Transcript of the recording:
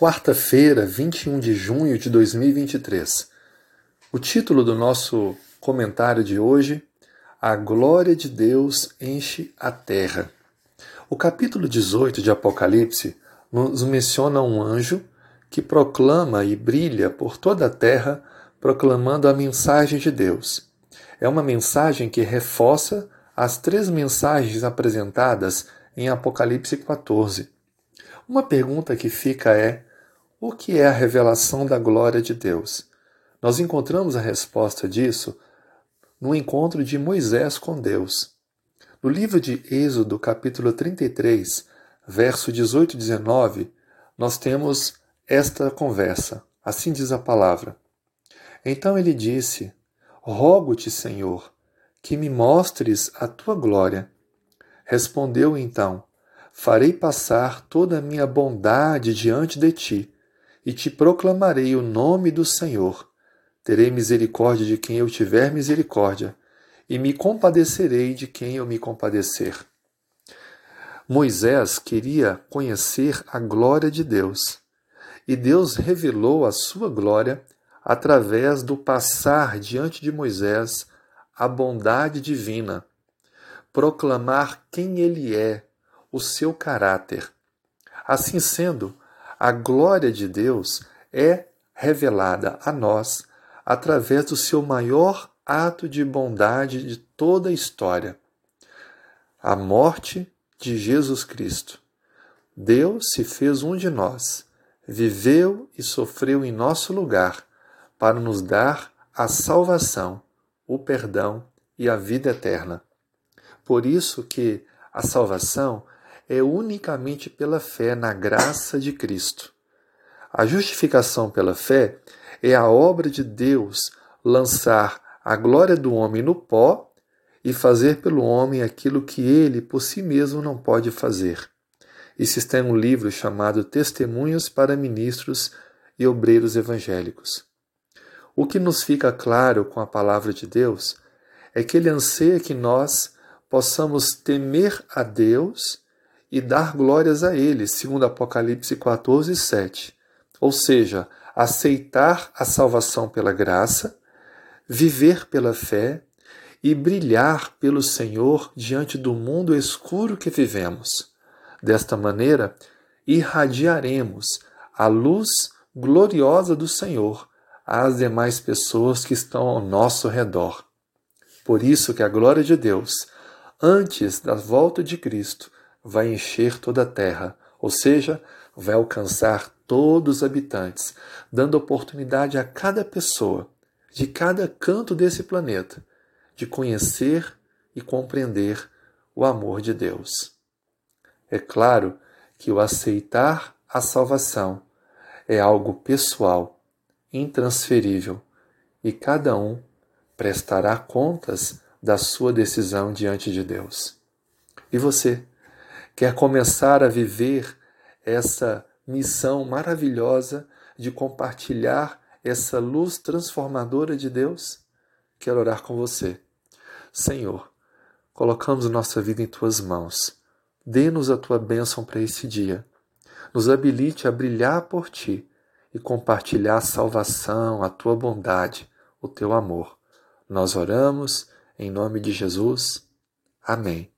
quarta-feira, 21 de junho de 2023. O título do nosso comentário de hoje: A glória de Deus enche a terra. O capítulo 18 de Apocalipse nos menciona um anjo que proclama e brilha por toda a terra, proclamando a mensagem de Deus. É uma mensagem que reforça as três mensagens apresentadas em Apocalipse 14. Uma pergunta que fica é: o que é a revelação da glória de Deus? Nós encontramos a resposta disso no encontro de Moisés com Deus. No livro de Êxodo, capítulo 33, verso 18 e 19, nós temos esta conversa. Assim diz a palavra. Então ele disse: Rogo-te, Senhor, que me mostres a tua glória. Respondeu então: Farei passar toda a minha bondade diante de ti e te proclamarei o nome do Senhor. Terei misericórdia de quem eu tiver misericórdia, e me compadecerei de quem eu me compadecer. Moisés queria conhecer a glória de Deus, e Deus revelou a sua glória através do passar diante de Moisés a bondade divina, proclamar quem ele é, o seu caráter. Assim sendo, a glória de Deus é revelada a nós através do seu maior ato de bondade de toda a história a morte de Jesus Cristo. Deus se fez um de nós, viveu e sofreu em nosso lugar para nos dar a salvação, o perdão e a vida eterna. Por isso que a salvação é unicamente pela fé na graça de Cristo. A justificação pela fé é a obra de Deus lançar a glória do homem no pó e fazer pelo homem aquilo que ele por si mesmo não pode fazer. Isso está em um livro chamado Testemunhos para Ministros e Obreiros Evangélicos. O que nos fica claro com a palavra de Deus é que ele anseia que nós possamos temer a Deus e dar glórias a Ele, segundo Apocalipse 14, 7. Ou seja, aceitar a salvação pela graça, viver pela fé e brilhar pelo Senhor diante do mundo escuro que vivemos. Desta maneira, irradiaremos a luz gloriosa do Senhor às demais pessoas que estão ao nosso redor. Por isso que a glória de Deus, antes da volta de Cristo, vai encher toda a terra, ou seja, vai alcançar todos os habitantes, dando oportunidade a cada pessoa, de cada canto desse planeta, de conhecer e compreender o amor de Deus. É claro que o aceitar a salvação é algo pessoal, intransferível, e cada um prestará contas da sua decisão diante de Deus. E você? Quer começar a viver essa missão maravilhosa de compartilhar essa luz transformadora de Deus, quero orar com você. Senhor, colocamos nossa vida em tuas mãos. Dê-nos a tua bênção para esse dia. Nos habilite a brilhar por ti e compartilhar a salvação, a tua bondade, o teu amor. Nós oramos em nome de Jesus. Amém.